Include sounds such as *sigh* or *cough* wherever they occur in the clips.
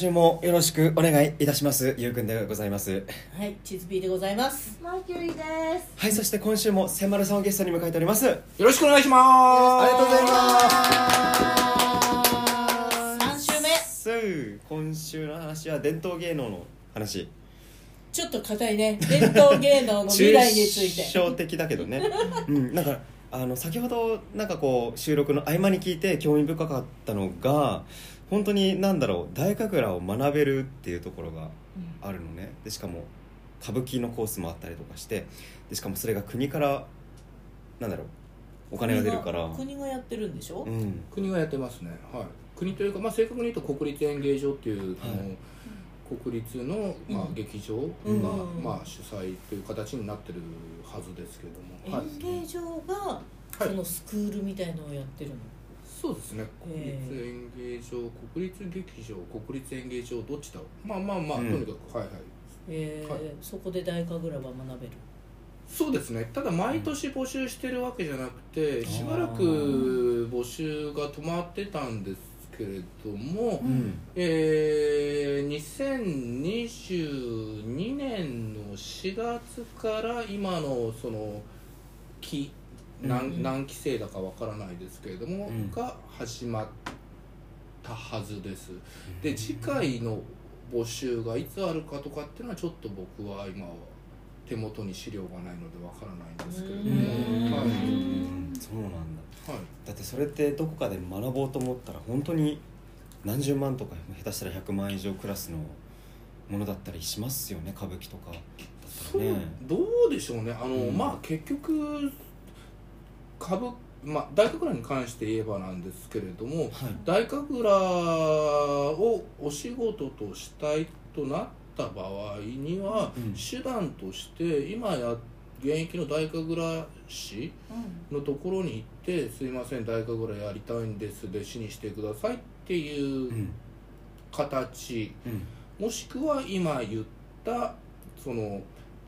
週もよろしくお願いいたしますゆうくんでございますはい、チズピーでございます。マーキュリーです。はいそして今週も千丸さんをゲストに迎えておりますよろしくお願いしますありがとうございます三週目。す今週の話は伝統芸能の話ちょっと硬いね。伝統芸能の未来について。抽象的だけどねうんなんかあの先ほどなんかこう収録の合間に聞いて興味深かったのが本当になんだろう大神楽を学べるっていうところがあるのね。でしかも歌舞伎のコースもあったりとかしてでしかもそれが国からなんだろうお金が出るから。国が国がやってるんでしょ？うん。国がやってますね。はい。国というか、まあ、正確に言うと国立演芸場っていう、あの国立の、まあうん劇場が、うん。まあ、主催という形になってるはずですけれども、はい、演芸場がはい。そのスクールみたいのをやってるの？そうですね。国え。立演芸場国立劇場国立演芸場どっちだろう。まあまあまあ、うん。とにかくはいはい。えーはい。そこで大神楽は学べる。そうですね。ただ毎年募集してるわけじゃなくて、しばらく募集が止まってたんですけれども、うん。えー、2022年の4月から今のその期何,、うん何期生だかわからないですけれども、うん。が始まったはずです。で次回の募集がいつあるかとかっていうのはちょっと僕は今は手元に資料がないのでわからないんですけれどうん。も、はい。うんそうなんだ。はい、だってそれってどこかで学ぼうと思ったら本当に何十万とか下手したら100万以上クラスのものだったりしますよね歌舞伎とかだったそうどうでしょうね。あの、うん。まあ結局株まあ大神楽に関して言えばなんですけれどもはい。大神楽をお仕事としたいとなった場合には、うん。手段として今や現役の大神楽師のところに行って「すいません大神楽やりたいんです弟子にしてください」っていううん。形、うん。もしくは今言ったその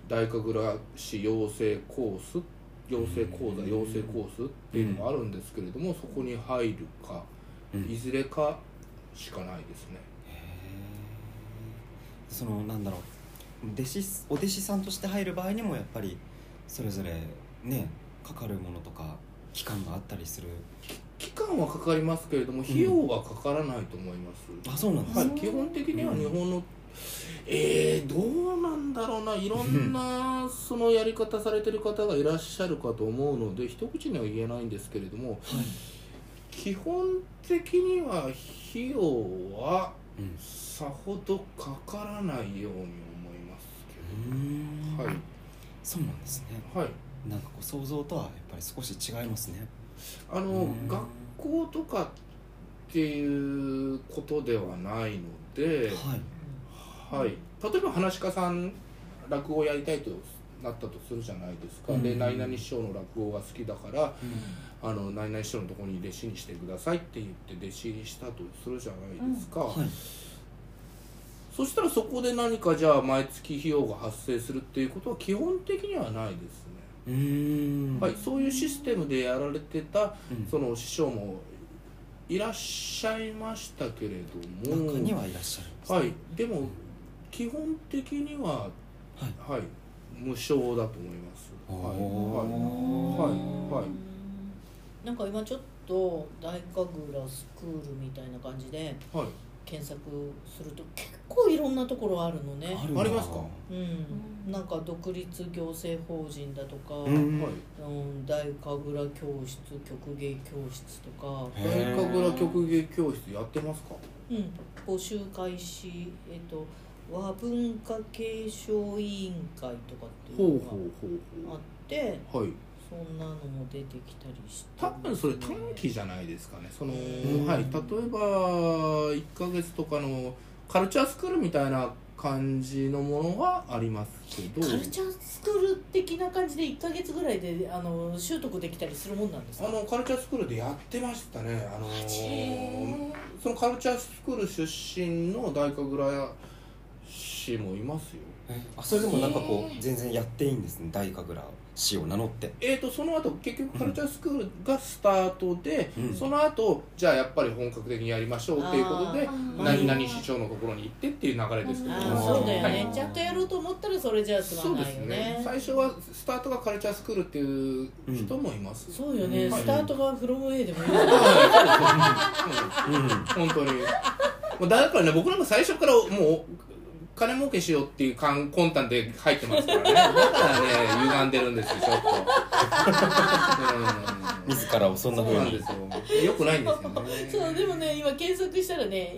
大神楽師養成コース養成講座養成コースっていうのがあるんですけれども、そこに入るかうん。いずれかしかないですね。そのなんだろう。弟子お弟子さんとして入る場合にもやっぱりそれぞれねかかるものとか期間があったりする。期間はかかりますけれども費用はかからないと思います。あそうなんですはい。ね、基本的には日本の、えー、どうなんだろうな。いろんなそのやり方されてる方がいらっしゃるかと思うので一口には言えないんですけれども基本的には費用はうん。さほどかからないように思いますけど。はい。そうなんですね。はい。なんかこう想像とはやっぱり少し違いますね。あのうん。学校とかっていうことではないので、はいはい、例えば話し家さん落語をやりたいとなったとするじゃないですか、でうん何々師匠の落語が好きだからあの何々師匠のところに弟子にしてくださいって言って弟子入りしたとするじゃないですか、はい。そしたらそこで何かじゃあ毎月費用が発生するっていうことは基本的にはないですね、はい、そういうシステムでやられてたうん。その師匠もいらっしゃいましたけれども。中にはいらっしゃるんですね。はい、でも基本的には、はい。はい、無償だと思います。おはい、ーはい、はい、はい。なんか今ちょっと大神楽スクールみたいな感じではい、検索すると結構いろんなところあるのね。あるありますか？うん、なんか独立行政法人だとか、ううん。はい。大神楽教室曲芸教室とか、へ大神楽曲芸教室やってますか？うん、募集開始、えっと、和文化継承委員会とかっていうのがほあってう。はい。そんなのも出てきたりして。多分それ短期じゃないですかね。その、うんはい、例えば一ヶ月とかのカルチャースクールみたいな感じのものはありますけど。カルチャースクール的な感じで1か月ぐらいであの習得できたりするもんなんですか？あのカルチャースクールでやってましたね。あのへそのカルチャースクール出身の大神楽師もいますよ。あそれでもなんかこう全然やっていいんですね大神楽師を名乗って。えー、とその後結局カルチャースクールがスタートで、うん。その後じゃあやっぱり本格的にやりましょうっていうことで何々師匠のところに行ってっていう流れですけど。あーあそうだよね、はい。ちゃんとやろうと思ったらそれじゃ済そうでまないよすね。ね最初はスタートがカルチャースクールっていう人もいます、そうよね、うんスタートがフロム A でもいいよね。うん。本当に。だからね僕なんか最初からもう金儲けしようっていう魂胆で入ってますからね。だからね歪んでるんですよちょっと。うん。自らをそんな風に。そうなんですよよくないんですよねそうでもね今検索したらね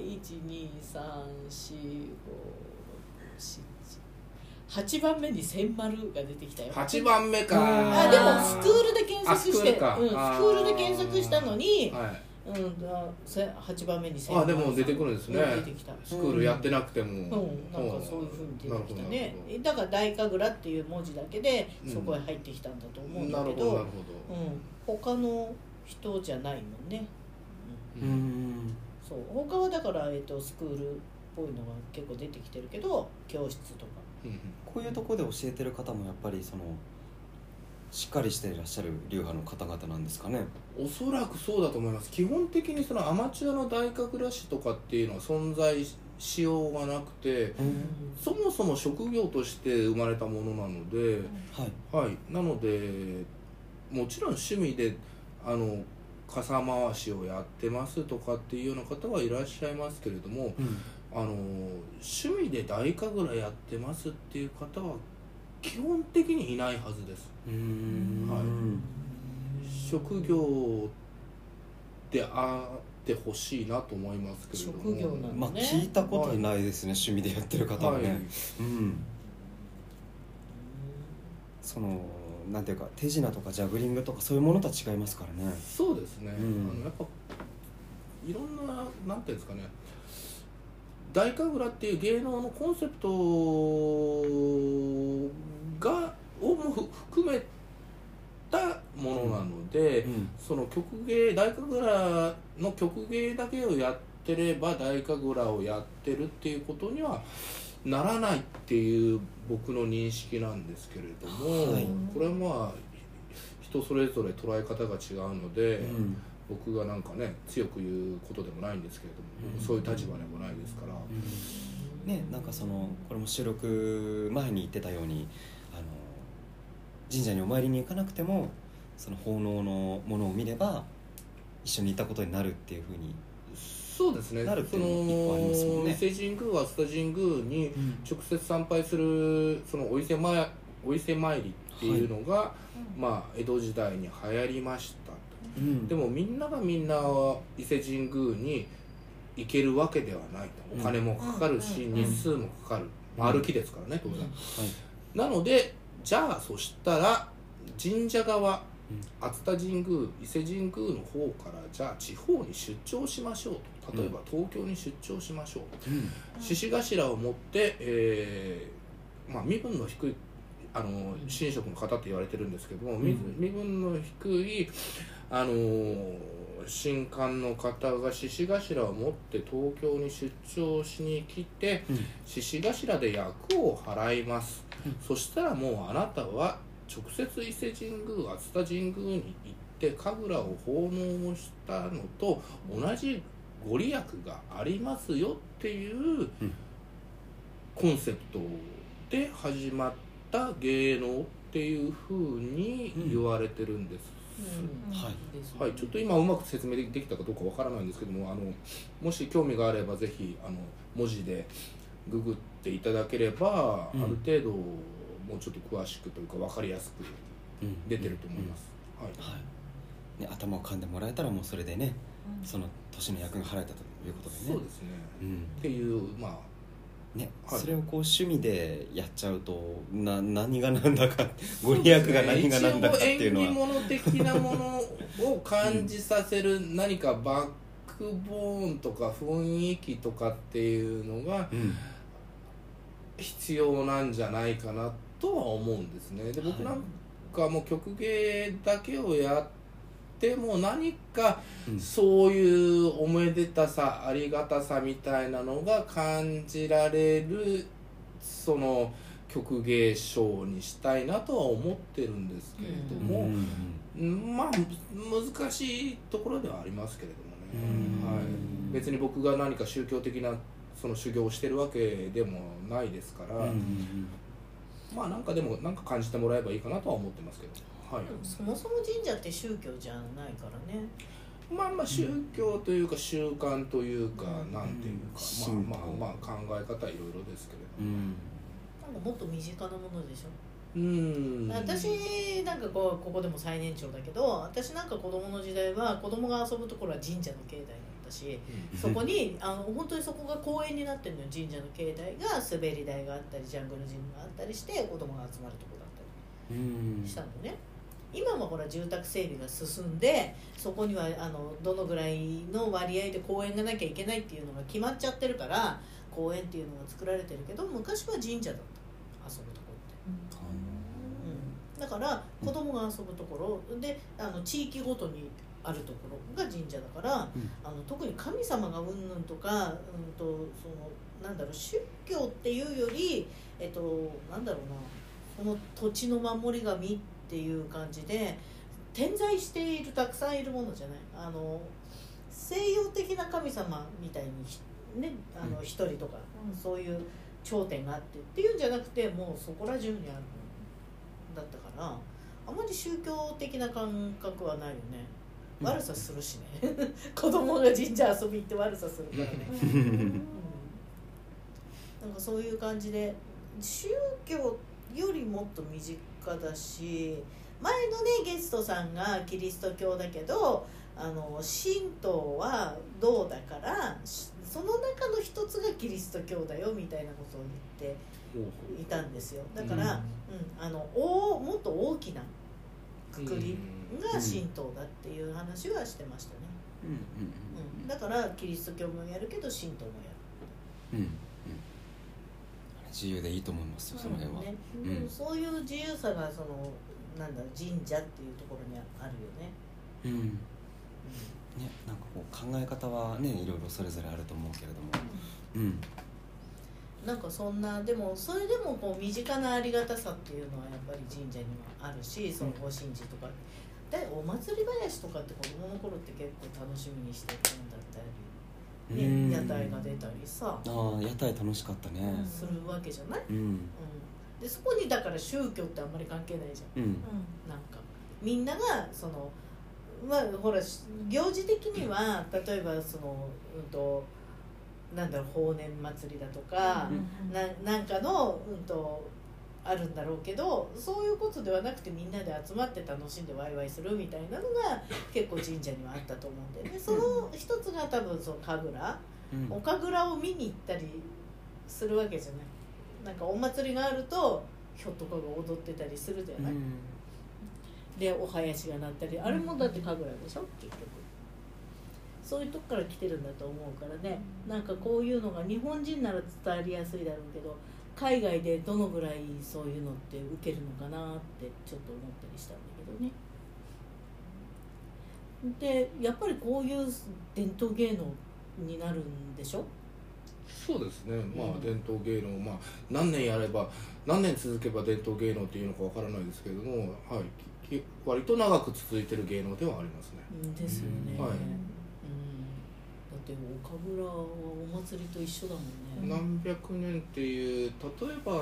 1234568番目に千丸が出てきたよ。8番目か。あでもスクールで検索してあスクールか。うん、スクールで検索したのに、はいうん、あせ8番目に千あでも出てくるんですね。うん出てきた。スクールやってなくても、うん、なんかそういうふうに出てきたね。るだから大神楽っていう文字だけでうん。そこへ入ってきたんだと思うんだなるけど、うん、他の人じゃないもんね、ううん。んそう他はだから、えっとスクールっぽいのが結構出てきてるけど教室とか。うんこういうところで教えてる方もやっぱりそのしっかりしていらっしゃる流派の方々なんですかねおそらくそうだと思います。基本的にそのアマチュアの大神楽師とかっていうのは存在しようがなくてそもそも職業として生まれたものなので、はい。はい、なのでもちろん趣味であの傘回しをやってますとかっていうような方はいらっしゃいますけれどもうん。あの趣味で大神楽やってますっていう方は基本的にいないはずです。はい職業であってほしいなと思いますけれども。職業なんだまあ聞いたことないですね、趣味でやってる方はね、はい。うん。そのなんていうか手品とかジャグリングとかそういうものとは違いますからね。そうですね、うん。あのやっぱいろんななんていうんですかね。大神楽っていう芸能のコンセプトがをも含めたものなので、うん。その曲芸大神楽の曲芸だけをやってれば大神楽をやってるっていうことにはならないっていう僕の認識なんですけれども、はい。これはまあ人それぞれ捉え方が違うので、うん。僕がなんかね強く言うことでもないんですけれども、うん。そういう立場でもないですから、ねなんかそのこれも収録前に言ってたようにあの神社にお参りに行かなくてもその奉納のものを見れば一緒に行ったことになるっていうふうに、そうですね。なるっていうの一個ありますもんね。伊勢神宮は須田神宮に直接参拝するそのお伊勢参お伊勢参りっていうのが、まあ、江戸時代に流行りましたと。うん。でもみんながみんな伊勢神宮に行けるわけではないと。お金もかかるし、うん。日数もかかる、うん歩きですからね当然、はい。なのでじゃあそしたら神社側うん熱田神宮伊勢神宮の方からじゃあ地方に出張しましょうと。例えば東京に出張しましょう。うん。獅子頭を持って、えーまあ、身分の低いあの神職の方って言われてるんですけども、身うん。身分の低いあの神官の方が獅子頭を持って東京に出張しに来てうん。獅子頭で役を払います、うん。そしたらもうあなたは直接伊勢神宮熱田神宮に行って神楽を奉納をしたのと同じご利益がありますよっていううん。コンセプトで始まった芸能っていうふうに言われてるんです、うん。はい。ちょっと今うまく説明できたかどうかわからないんですけどもあのもし興味があればぜひあの文字でググっていただければ、うん。ある程度もうちょっと詳しくというか分かりやすくうん。出てると思います、はい。はい。ね、頭を噛んでもらえたらもうそれでねその年の役が払えたということでね。そうですね、うん。っていうまあ。ねはい。それをこう趣味でやっちゃうとな何が何だかご利益が何が何だかっていうのは。一応縁起物的なものを感じさせる何かバックボーンとか雰囲気とかっていうのがうん。必要なんじゃないかなとは思うんですね。で僕なんかもう曲芸だけをやっても何かうん。そういうおめでたさありがたさみたいなのが感じられるその曲芸ショーにしたいなとは思ってるんですけれども、まあ難しいところではありますけれどもうん。ね、はい、別に僕が何か宗教的なその修行をしてるわけでもないですから、まあなんかでもなんか感じてもらえばいいかなとは思ってますけど、はい、そもそも神社って宗教じゃないからね。まあまあ宗教というか習慣というか、うん。なんていうか、うんまあまあまあ考え方いろいろですけれど。うんなんかもっと身近なものでしょ？うん。私なんかこうここでも最年長だけど私なんか子供の時代は子供が遊ぶところは神社の境内だったしそこにあの本当にそこが公園になってるのよ。神社の境内が滑り台があったりジャングルジムがあったりして子供が集まるとこだったうん。りしたのね。今はほら住宅整備が進んでそこにはあのどのぐらいの割合で公園がなきゃいけないっていうのが決まっちゃってるから公園っていうのが作られてるけど昔は神社だった。遊ぶとこって。うん、だから子供が遊ぶところであの地域ごとにあるところが神社だから、うん。あの特に神様がうんぬんとか、うん、とそのなんだろう宗教っていうより、えっと、なんだろうなこの土地の守り神っていう感じで点在しているたくさんいるものじゃない。あの西洋的な神様みたいにひねあのうん。一人とか、そういう頂点があってっていうんじゃなくてもうそこら中にあるものだったからあまり宗教的な感覚はないよね。うん悪さするしね。*laughs* 子供が神社遊び行って悪さするからね、うん、なんかそういう感じで宗教よりもっと身近だし前のねゲストさんがキリスト教だけどあの神道はどうだからしその中の一つがキリスト教だよみたいなことを言っていたんですよ。だから、うん。あのおもっと大きなくくりが神道だっていう話はしてましたね、うんうん、だからキリスト教もやるけど神道もやうんうん。自由でいいと思いますよるその辺は、ねうん。うん。そういう自由さがそのなんだ神社っていうところにあるよね、うん。うん。ね、なんかこう考え方はねいろいろそれぞれあると思うけれども。うん。なんかそんなでもそれでもこう身近なありがたさっていうのはやっぱり神社にはあるしそのご神事とか、でお祭り囃子とかって子供の頃って結構楽しみにしてたんだったり、うん。ね、屋台が出たりさ、ああ屋台楽しかったね。するわけじゃない、うん。うん、でそこにだから宗教ってあんまり関係ないじゃん。うん。なんかみんながそのまあほら行事的には例えばそのうんとなんだろう法然祭りだとか、ななんかのうんとあるんだろうけどそういうことではなくてみんなで集まって楽しんでワイワイするみたいなのが結構神社にはあったと思うんだよね。その一つが多分その神楽。うん。お神楽を見に行ったりするわけじゃない。なんかお祭りがあるとひょっとかが踊ってたりするじゃない、うん。でお囃子が鳴ったり。あれもだって神楽でしょ？結局。そういうとこから来てるんだと思うからね。なんかこういうのが日本人なら伝わりやすいだろうけど海外でどのぐらいそういうのって受けるのかなってちょっと思ったりしたんだけどね。でやっぱりこういう伝統芸能になるんでしょ？そうですね。まあうん伝統芸能まあ何年やれば何年続けば伝統芸能っていうのかわからないですけれどもはいき割と長く続いてる芸能ではありますね。うんですよね、はいってお神楽はお祭りと一緒だもんね、何百年っていう例えば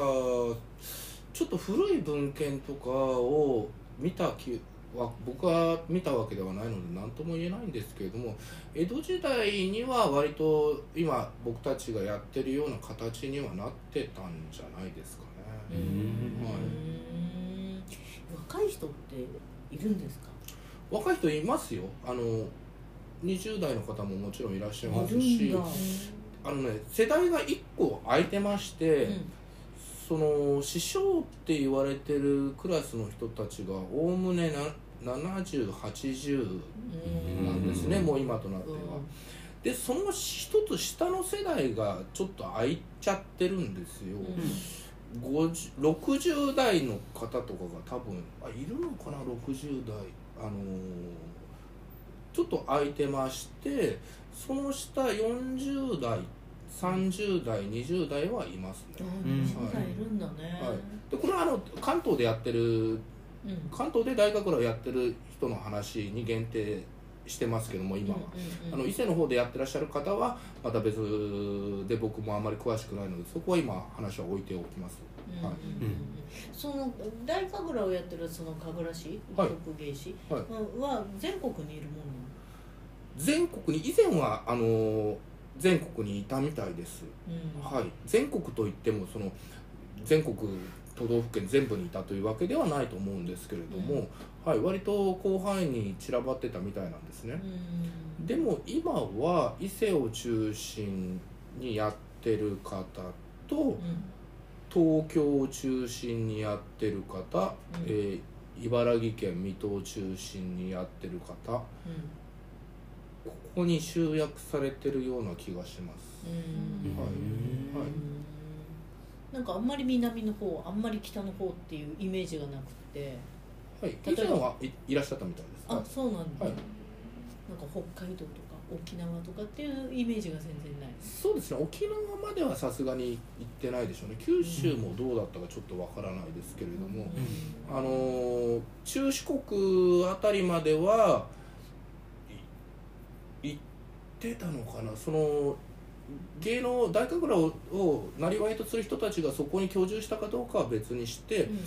ちょっと古い文献とかを見たきは僕は見たわけではないので何とも言えないんですけれども江戸時代には割と今僕たちがやってるような形にはなってたんじゃないですかうね。んはい。若い人っているんですか？若い人いますよ。あの20代の方ももちろんいらっしゃいますいしあのね世代が1個空いてまして、その師匠って言われてるクラスの人たちがおおむねな7080うんなんですね、うん。もう今となっては、でその一つ下の世代がちょっと空いちゃってるんですよ、50 60代の方とかが多分あいるのかな60代。あのーちょっと空いてましてその下40代30代20代はいますね。あうん。20代いるんだね、はい。でこれはあの関東でやってるうん。関東で大学らをやってる人の話に限定してますけども今は、うんうんあの伊勢の方でやってらっしゃる方はまた別で僕もあまり詳しくないのでそこは今話は置いておきます。うんはい。その大神楽をやってるその神楽市はい。徳芸市はい。は全国にいるも全国に以前はあの全国にいたみたいです、のなの、はい。全国といってもその全国都道府県全部にいたというわけではないと思うんですけれども、はい、割と広範囲に散らばってたみたいなんですね、うん。でも今は伊勢を中心にやってる方とうん。東京を中心にやってる方、うん。えー茨城県水戸を中心にやってる方ここに集約されてるような気がします。うん。はい。はい。なんかあんまり南の方あんまり北の方っていうイメージがなくて。はい。以前はいいらっしゃったみたいですあそうなんだ、はい。なんか北海道とか沖縄とかっていうイメージが全然ない。そうですね。沖縄まではさすがに行ってないでしょうね。九州もどうだったかちょっとわからないですけれども、あのー中四国あたりまではってたのかな？その芸能大神楽ををなりわいとする人たちがそこに居住したかどうかは別にして、うん。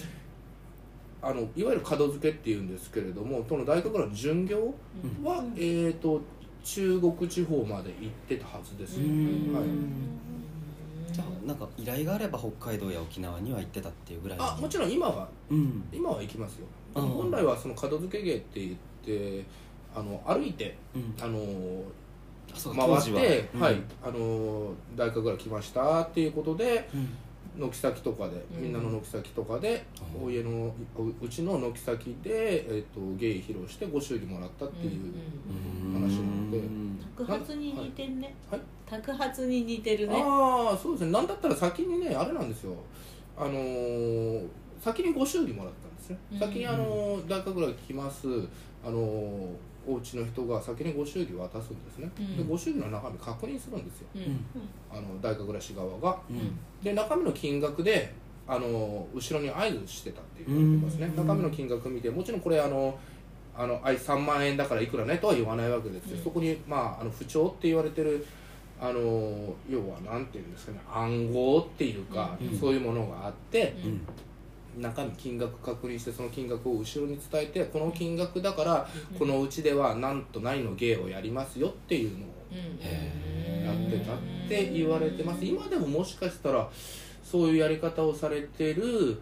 あのいわゆる門付けっていうんですけれどもその大神楽の巡業うんは、うん。えー、と中国地方まで行ってたはずです、うん。はい。じゃあなんか依頼があれば北海道や沖縄には行ってたっていうぐらいあもちろん今はうん。今は行きますよ。本来はその門付け芸って言ってあの歩いてうん。あの回って、うん。はい。あの大神楽来ましたっていうことでうん。軒先とかでうん。みんなの軒先とかで、うん。お家のううちの軒先で、えー、と芸披露してご祝儀もらったっていう、うんうん話なので。宅発に似てんね、はい。宅発に似てるね。ああそうですね。なんだったら先にねあれなんですよ。あのー先にご祝儀もらったんですね、うん。先にあのー大神楽来ます。あのーお家の人が先にご祝儀渡すんですね、うん。でご祝儀の中身確認するんですよ。うん。んあの大神楽市側が。うん。で中身の金額であの後ろに合図してたって言われてますね、うん中身の金額見てもちろんこれあのあのあい3万円だからいくらねとは言わないわけですよ、うん。そこに、まあ、あの不調って言われてるあの要はなんていうんですかね暗号っていうか、うん。そういうものがあって中身金額確認してその金額を後ろに伝えてこの金額だからうん。このうちではなんとないの芸をやりますよっていうのをへやってたって言われてます。今でももしかしたらそういうやり方をされてる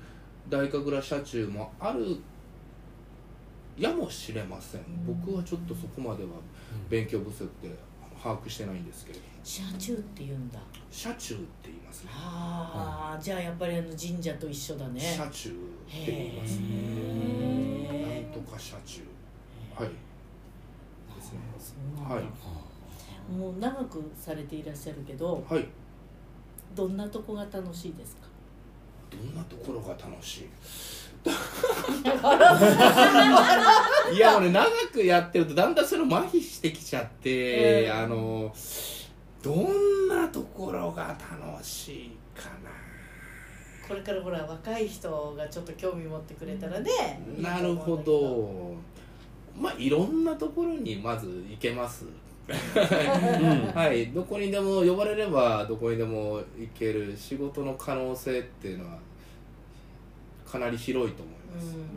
大神楽社中もあるやもしれません。僕はちょっとそこまでは勉強不足で把握してないんですけれども。車中って言うんだ社中って言いますね。ああ、じゃあやっぱりあの神社と一緒だね。社中って言いますね。なんとか社中。はい。ですね。はい。もう長くされていらっしゃるけどはい。どんなとこが楽しいですか？どんなところが楽しい？*laughs* いや俺長くやってるとだんだんそれ麻痺してきちゃって、うん。あのどんなところが楽しいかこれからほら若い人がちょっと興味持ってくれたらね、ななるほど。まあいろんなところにまず行けます。うん。はい。どこにでも呼ばれればどこにでも行ける仕事の可能性っていうのはかなり広いと思います、うん。うん。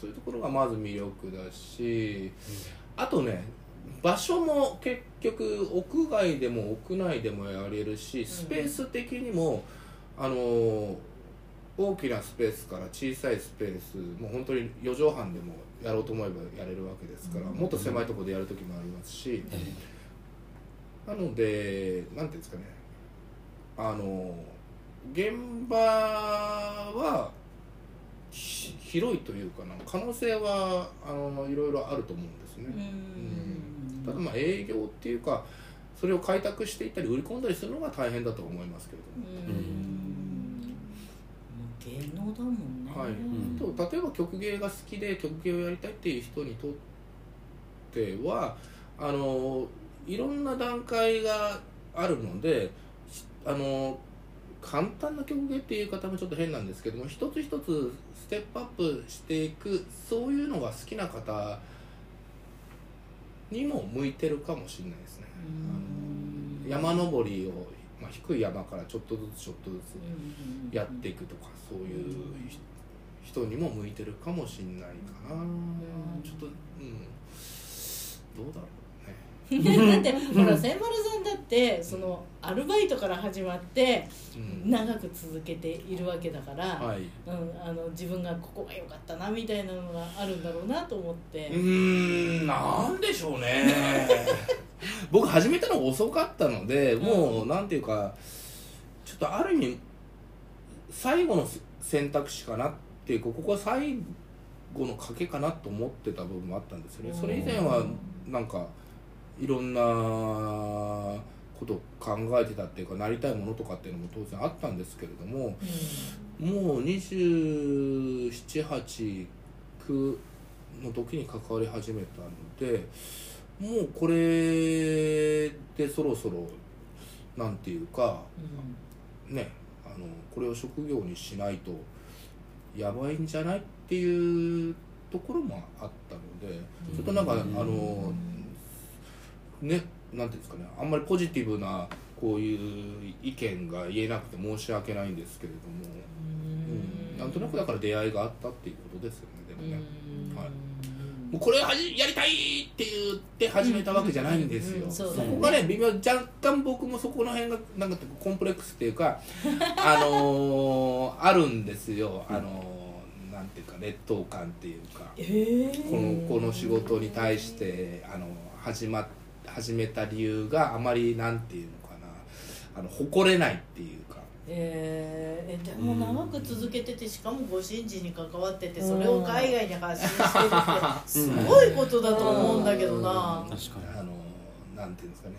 そういうところがまず魅力だし、あとね場所も結局屋外でも屋内でもやれるしスペース的にも、あの大きなスペースから小さいスペースもう本当に4畳半でもやろうと思えばやれるわけですから、うんもっと狭いところでやる時もありますし、なのでなんていうんですかねあの現場はひ広いというかな可能性はあのいろいろあると思うんですね、うんただまあ営業っていうかそれを開拓していったり売り込んだりするのが大変だと思いますけれども。芸能だもんね、はい。例えば曲芸が好きで曲芸をやりたいっていう人にとってはあのいろんな段階があるのでしあの簡単な曲芸っていう言い方もちょっと変なんですけども一つ一つステップアップしていくそういうのが好きな方にも向いてるかもしれないですね。うん。山登りを、まあ、低い山からちょっとずつちょっとずつうん。やっていくとかそういうひ人にも向いてるかもしんないかな、ちょっとうん。どうだろう。ね、*laughs* だってほら千丸さんだってそのアルバイトから始まってうん、長く続けているわけだから、はい。うん、あの自分がここが良かったなみたいなのがあるんだろうなと思って、うーんなんでしょうね。*laughs* 僕始めたのが遅かったのでもうなんていうかちょっとある意味最後の選択肢かなっていうかここは最後の賭けかなと思ってた部分もあったんですよね。それ以前はなんかいろんなことを考えてたっていうかなりたいものとかっていうのも当然あったんですけれどももう278の時に関わり始めたのでもうこれでそろそろなんていうかねあのこれを職業にしないとやばいんじゃないっていうところもあったのでちょっとなんかあのねなんていうんですかねあんまりポジティブなこういう意見が言えなくて申し訳ないんですけれども、うん、なんとなくだから出会いがあったっていうことですよねでもね、はい。もうこれはじやりたいって言って始めたわけじゃないんですよ、そこがね微妙若干僕もそこの辺がなんかコンプレックスっていうか *laughs* あのーあるんですよ。あのーなんていうか劣等感っていうか。えー。このこの仕事に対してあの始ま始めた理由があまりなんていうのかなあの誇れないっていうか。えー、えでも長く続けててしかもご神事に関わっててそれを海外に発信してるって *laughs* すごいことだと思うんだけどな。確かあのなんていうんですかね。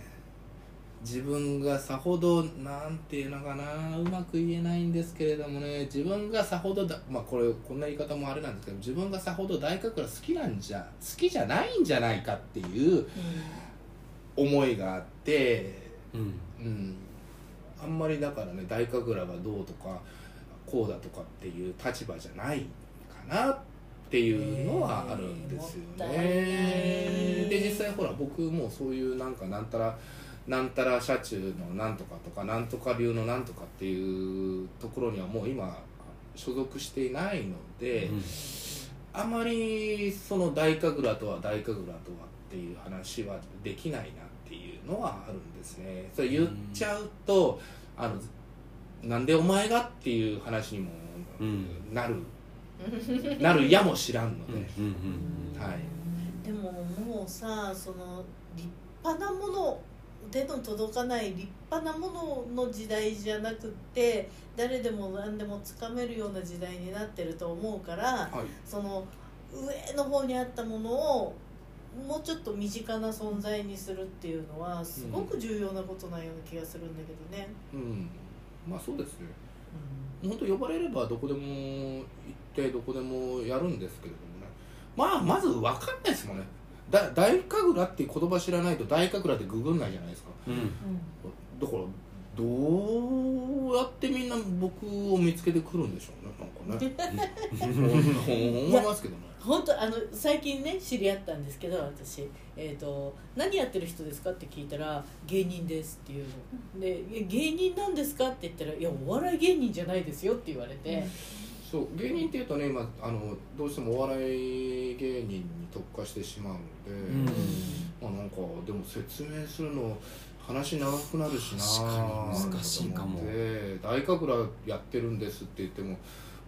自分がさほどなんていうのかなうまく言えないんですけれどもね自分がさほどだまあこれこんな言い方もあれなんですけど自分がさほど大神楽好きなんじゃ好きじゃないんじゃないかっていう思いがあってにうん。うん。あんまりだからね大神楽がどうとかこうだとかっていう立場じゃないかなっていうのはあるんですよね。で実際ほら僕もそういうなんかなんたらなんたら車中のなんとかとかなんとか流のなんとかっていうところにはもう今所属していないので、あまりその大神楽とは大神楽とはっていう話はできないなっていうのはあるんですね。それ言っちゃうと、あのなんでお前がっていう話にもうんなる、*laughs* なるやも知らんので、うんうんはい。でももうさその立派なもの手の届かない立派なものの時代じゃなくって誰でも何でもつかめるような時代になってると思うからはい。その上の方にあったものをもうちょっと身近な存在にするっていうのはすごく重要なことなような気がするんだけどね。うん。まあそうですね。本当呼ばれればどこでも行ってどこでもやるんですけれどもね。まあまず分かんないですもんね。だ大神楽っていう言葉知らないと大神楽ってググんないじゃないですか。うん。だからどうやってみんな僕を見つけてくるんでしょうねなんかね。*laughs* 思いますけどね。本当あの最近ね知り合ったんですけど私、えーと「何やってる人ですか?」って聞いたら「芸人です」っていうの。で「え芸人なんですか?」って言ったら「いやお笑い芸人じゃないですよ」って言われて、そう芸人っていうとね今あのどうしてもお笑い芸人に特化してしまうので、うん。まあなんかでも説明するの話長くなるしな。確かに難しいかも。で大神楽やってるんですって言っても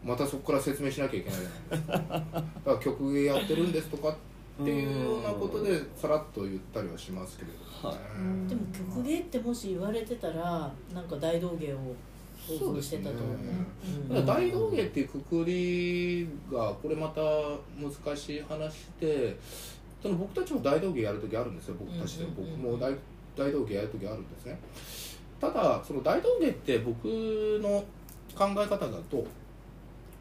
またそこから説明しなきゃいけないじゃない。ですかだから曲芸やってるんですとかっていうようなことでさらっと言ったりはしますけれどもね、でも曲芸ってもし言われてたらなんか大道芸を想像してたと思う。そうですねうん大道芸っていうくくりがこれまた難しい話でその僕たちも大道芸やる時あるんですよ。僕たちで、僕も大大道芸やる時あるんですね。ただその大道芸って僕の考え方だと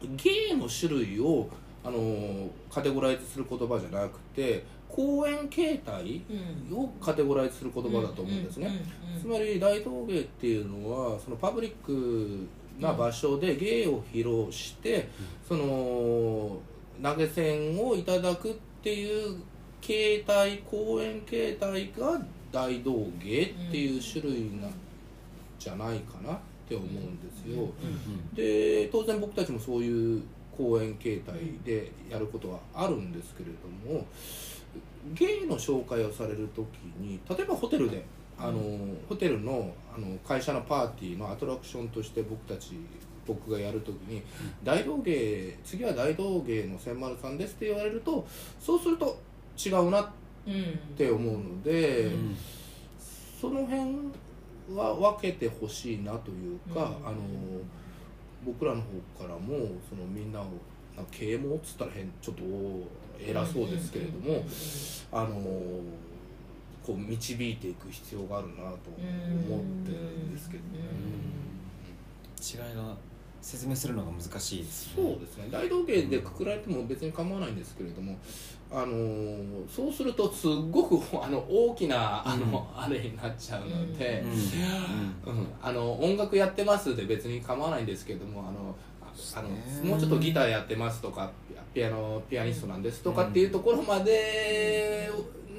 芸の種類をあのカテゴライズする言葉じゃなくて公演形態うん。をカテゴライズする言葉だと思うんですね、つまり大道芸っていうのはそのパブリックな場所で芸を披露して、その投げ銭をいただくっていう形態公演形態が大道芸っていう種類なんじゃないかなって思うんですよ。で当然僕たちもそういう公演形態でやることはあるんですけれども芸の紹介をされる時に例えばホテルであの、ホテルのあの会社のパーティーのアトラクションとして僕たち僕がやる時に「大道芸次は大道芸の千丸さんです」って言われるとそうすると違うなっうんうんて思うので。うんその辺は分けてほしいなというか、うんあの僕らの方からもそのみんなをなんか啓蒙っつったら変ちょっと偉そうですけれども、あのこう導いていく必要があるなと思ってるんですけどね。違いが説明するのが難しいですそうねですね。大道芸でくくられても別に構わないんですけれども、あのそうするとすっごく *laughs* あの大きなあの、あれになっちゃうので。うん。うん、あの音楽やってますで別に構わないんですけどもあのあのもうちょっとギターやってますとかピアノピアニストなんですとかっていうところまで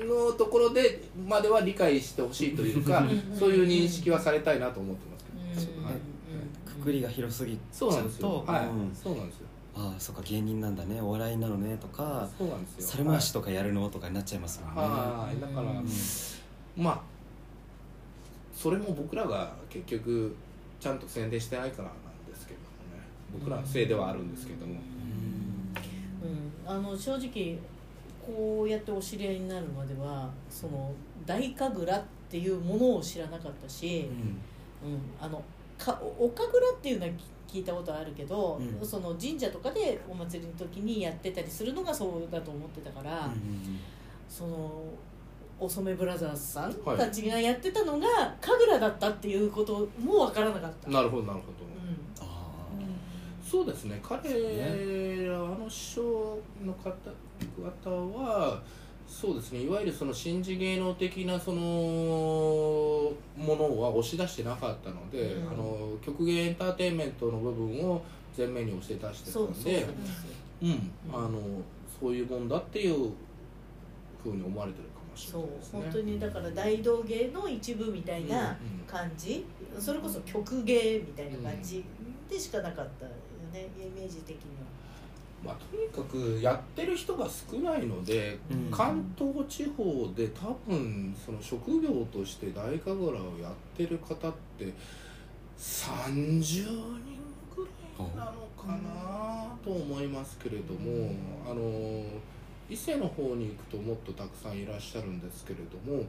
のところでまでは理解してほしいというかうん。そういう認識はされたいなと思ってますけど、うん。はいくくりが広すぎちそうなんですゃうとよ、はい。うんそうなんですよ。ああそっか芸人なんだねお笑いなのねとかそうなんですよ。猿回しとかやるのとかになっちゃいますもんね。はい。だから、うん。まあそれも僕らが結局ちゃんと宣伝してないからなんですけどもね。僕らのせいではあるんですけども、うん、あの正直こうやってお知り合いになるまではその大神楽っていうものを知らなかったし、うん。あのかお神楽っていうのは聞いたことあるけど、うん。その神社とかでお祭りの時にやってたりするのがそうだと思ってたから、そのお染ブラザーズさんはいたちがやってたのが神楽だったっていうこともわからなかった。なるほどなるほど、うん。あそうですね。彼らあの師匠の方方はそうですね。いわゆるその新次芸能的なそのものは押し出してなかったので、うん。あの曲芸エンターテインメントの部分を前面に押して出してたそうんそうでそういうもんだっていうふうに思われてるかもしれそうないですね。本当にだから大道芸の一部みたいな感じ、それこそ曲芸みたいな感じでしかなかったよねイメージ的には。まあ、とにかくやってる人が少ないので、うん。関東地方で多分その職業として大神楽をやってる方って30人ぐらいなのかなと思いますけれども、あの伊勢の方に行くともっとたくさんいらっしゃるんですけれども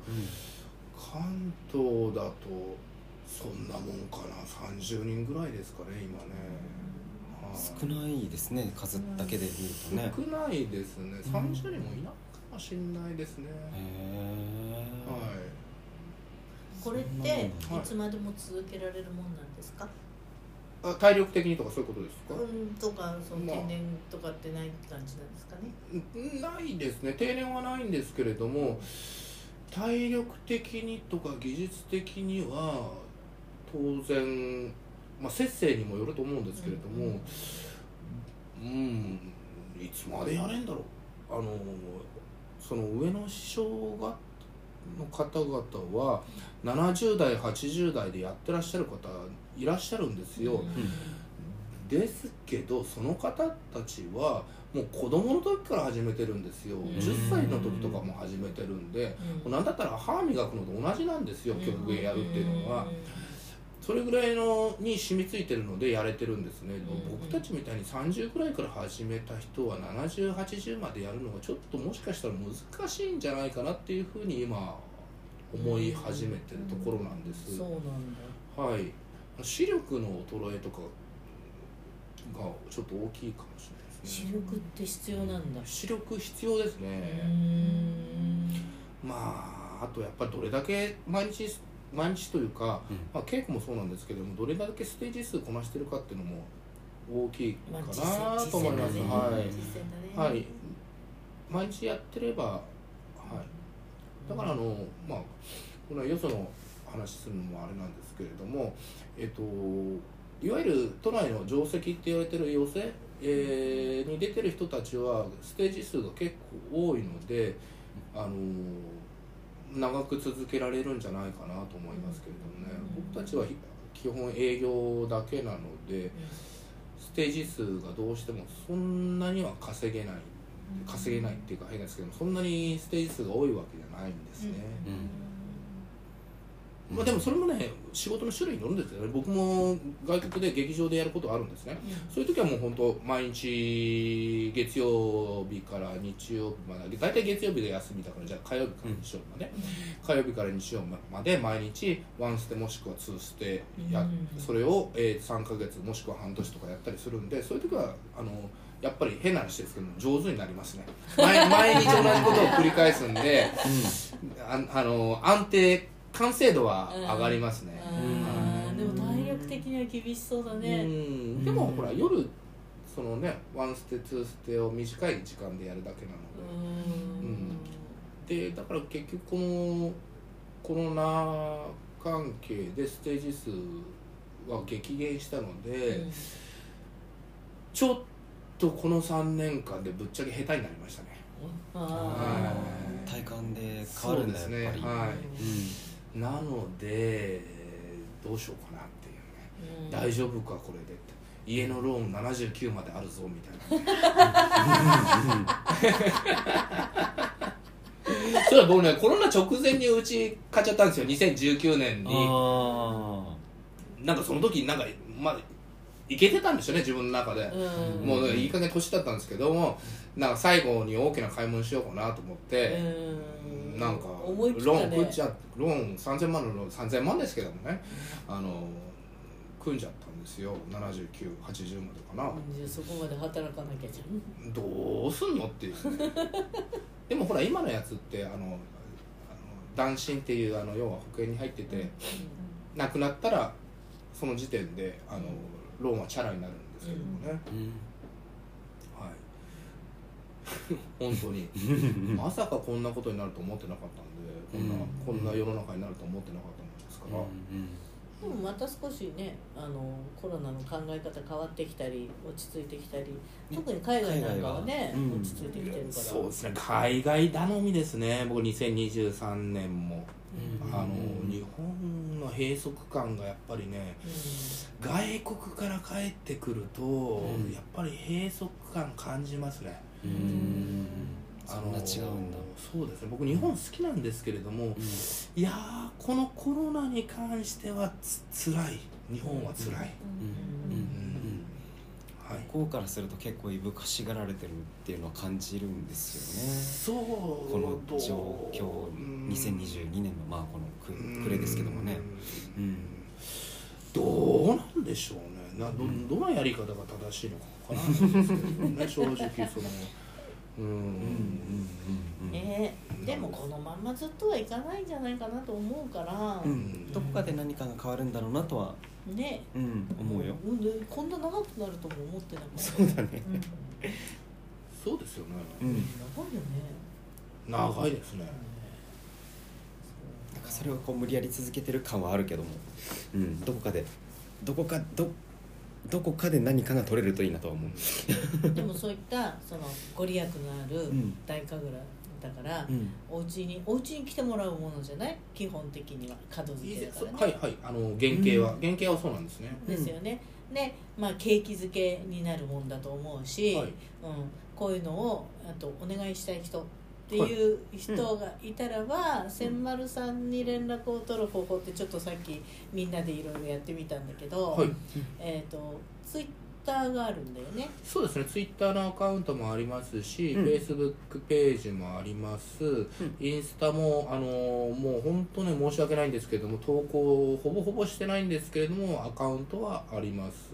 関東だとそんなもんかな？30人ぐらいですかね今ね。はい少ないですね数だけで見るとね。少ないですね。30人もいないかもしれないですね、へえはい。これってはいいつまでも続けられるもんなんですか、あ体力的にとかそういうことですか、うん、とかそのまあ天然とかってない感じなんですかね？んないですね。定年はないんですけれども体力的にとか技術的には当然、まあ、節制にもよると思うんですけれどもうん、いつまでやれんだろう。あのその上の師匠がの方々は70代80代でやってらっしゃる方いらっしゃるんですよ、ですけどその方たちはもう子供の時から始めてるんですよ、うん。10歳の時とかも始めてるんで、うん。なんだったら歯磨くのと同じなんですよ、曲芸やるっていうのは、んそれぐらいのに染みついてるのでやれてるんですね、うん僕たちみたいに30ぐらいから始めた人は7080までやるのがちょっともしかしたら難しいんじゃないかなっていうふうに今思い始めてるところなんです、そうなんだ。はい。視力の衰えとかがちょっと大きいかもしれないです視ね力って必要なんだ。視力必要ですうね、ん。まああ、あとやっぱりどれだけ毎日毎日というか、うん。まあ、稽古もそうなんですけどもどれだけステージ数こなしてるかっていうのも大きいかまあなと思います、実践だね。はい。はい。毎日やってればはい。だからあのまあこのよその話するのもあれなんですけれどもえっといわゆる都内の定石って言われてる寄せ、えーに出てる人たちはステージ数が結構多いのであの長く続けられるんじゃないかなと思いますけれどもね、うん僕たちは基本営業だけなのでステージ数がどうしてもそんなには稼げない。稼げないっていうか変ですけどそんなにステージ数が多いわけじゃないんですね、うん。まあ、でもそれもね仕事の種類によるんですよね。僕も外国で劇場でやることあるんですね。そういう時はもう本当毎日月曜日から日曜日まで大体月曜日で休みだからじゃあ火曜日から日曜日まで、火曜日から日曜日まで毎日ワンステもしくはツーステや、うん。それを、えー、3ヶ月もしくは半年とかやったりするんでそういう時はあのやっぱり変な話ですけど上手になりますね。毎毎日同じことを繰り返すんでああの安定完成度は上がりますね、でも体力的には厳しそうだうねん。でもほら夜そのねワンステツーステを短い時間でやるだけなので、うん。でだから結局このコロナ関係でステージ数は激減したので、ちょっとこの3年間でぶっちゃけ下手になりましたね。あ体感で変わるんだそうですやっぱり、ね。はいなのでどうしようかなっていうね、ー大丈夫かこれでって。家のローン79まであるぞみたいな *laughs* それは僕ねコロナ直前にうち買っちゃったんですよ。2019年に。あなんかその時なんかまあいけてたんですよね自分の中で、うん。もういい加減年だったんですけどもなんか最後に大きな買い物しようかなと思って、うん。なんかローン組っちゃローン3000万のローン3000万ですけどもね。あの組んじゃったんですよ。7980までかな、じゃあそこまで働かなきゃじゃん。どうすんのっていう。ね *laughs* でもほら今のやつってあのあの断診っていうあの要は保険に入ってて、亡くなったらその時点であのローンはチャラになるんですけどもね、ーうん。はい *laughs* 本当に。*laughs* まさかこんなことになると思ってなかったんでこんな、こんな世の中になると思ってなかったもんですから、でもまた少しねあのコロナの考え方変わってきたり落ち着いてきたり特に海外なんかはね、うん落ち着いてきてるから。そうですね。海外頼みですね。僕2023年も、うん。あの日本の閉塞感がやっぱりね外国から帰ってくると、ん。やっぱり閉塞感感じますねうーん。そんな違うんだ。そうですね。僕日本好きなんですけれども、いやーこのコロナに関してはつ辛い。日本は辛い、うん。うん。うんはい。向こうからすると結構いぶかしがられてるっていうのは感じるんですよね。そう。この状況うん。2022年のまあこのく暮れですけどもね。うん。どうなんでしょうね。などどのやり方が正しいのかわからないん。ですけどね正直その。うん。うんうんうんえーでもこのまんまずっとはいかないんじゃないかなと思うから、うん。うんどこかで何かが変わるんだろうなとは。ね。うん。思うよ。ん。でこんな長くなるとも思ってなかった。そうだね。うん。そうですよね、うん。長いよね。長いですね。なんかそれをこう無理やり続けてる感はあるけども、うん、どこかで。どこかどどこかで何かが取れるといいなとは思う。でもそういったそのご利益のあるうん。大神楽だから、うん。お家にお家に来てもらうものじゃない？基本的には。門付けだからね、はいはい。あの原型は、原型はそうなんですね。ですよね。でまあ景気づけになるもんだと思うし、はい。うん、こういうのをあとお願いしたい人っていう人がいたらば、千丸さんに連絡を取る方法ってちょっとさっきみんなでいろいろやってみたんだけど、はい。えっ、とツイッターがあるんだよね。そうですね。ツイッターのアカウントもありますし、うん。フェイスブックページもあります、インスタもあのもう本当ね申し訳ないんですけれども投稿ほぼほぼしてないんですけれどもアカウントはあります、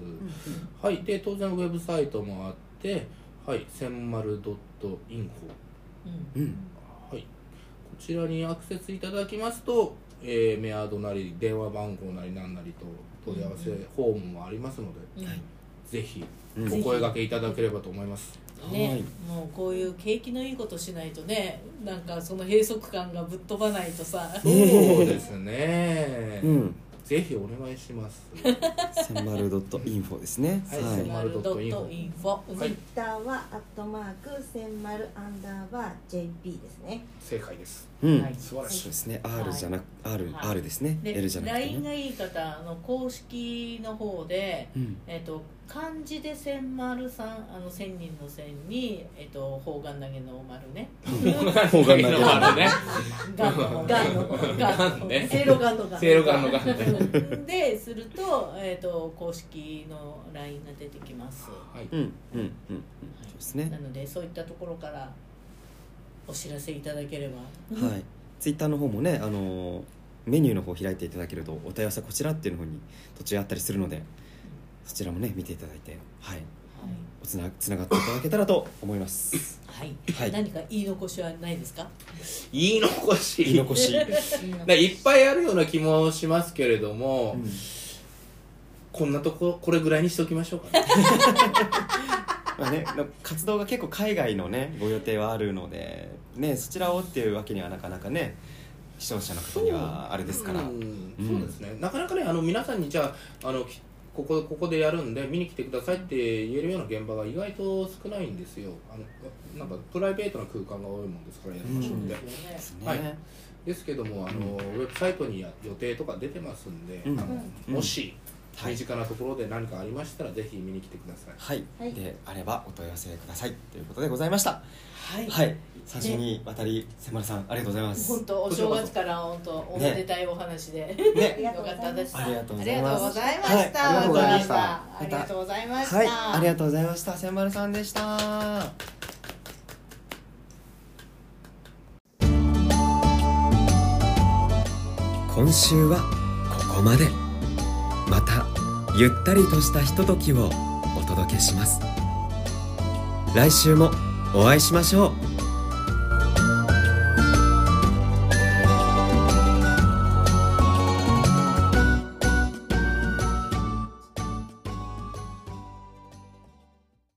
はい。で当然ウェブサイトもあってはい。千丸 .info うん。うんはい。こちらにアクセスいただきますと、えーメアドなり電話番号なりなんなりと問い合わせフォームもありますので、うん。ぜひうん。お声掛けいただければと思います、ね、はい。もうこういう景気のいいことしないとねなんかその閉塞感がぶっ飛ばないとさ。そうですね、うんぜひお願いします。千丸ドットインフォですね。はいはい。千丸ドットインフォ。はい。ツイッターはアットマーク千丸アンダーバー JP ですね。正解です。うん。はい。素晴らしいそうですね。R じゃなく R はい。R ですね。で L じゃなくて LINE ねがいい方の公式の方で、うん。えっと漢字で千丸さんあの千人の千に、えっと砲丸投げの丸ね。*laughs* 方眼投げのあるね。ガンの方ガンのガンの。ね。せいろがんのガン。せいろがんのガンね。ですると,、えっと公式の LINE が出てきます。はい。うんうんうん。うんそうですね。なのでそういったところからお知らせいただければ。はい、ツイッターの方もね、あのーメニューの方開いていただけるとお問い合わせこちらっていうの方に途中あったりするのでそちらもね見ていただいて、はい、おつなつながっていただけたらと思います。はい、はい。何か言い残しはないですか？言い残し。言い残し、ねいっぱいあるような気もしますけれども、うんこんなとここれぐらいにしておきましょうかね。*laughs* まあね、の活動が結構海外のねご予定はあるので、ね、そちらをっていうわけにはなかなかね視聴者の方にはあれですから、うん。うん。そうですね。なかなかねあの皆さんにじゃああのきここここでやるんで見に来てくださいって言えるような現場が意外と少ないんですよ。あのなんかプライベートな空間が多いもんですからやりましょうって、ねですね、はい。ですけどもあの、ウェブサイトにや予定とか出てますんで、うん。あのうん。もしはい身近なところで何かありましたら、ぜひ見に来てください。はい、はい。であればお問い合わせください。ということでございましたはい、はい。3週にわたり千丸さんありがとうございます。本当お正月から本当おめでたいお話で、ね。*laughs* よかったです。ありがとうごあざいます。りがとうございました、はいありがとうございました。ありがとうございました、はいありがとうございました。千丸さんでした。今週はここまで。またゆったりとしたひとときをお届けします。来週もお会いしましょう。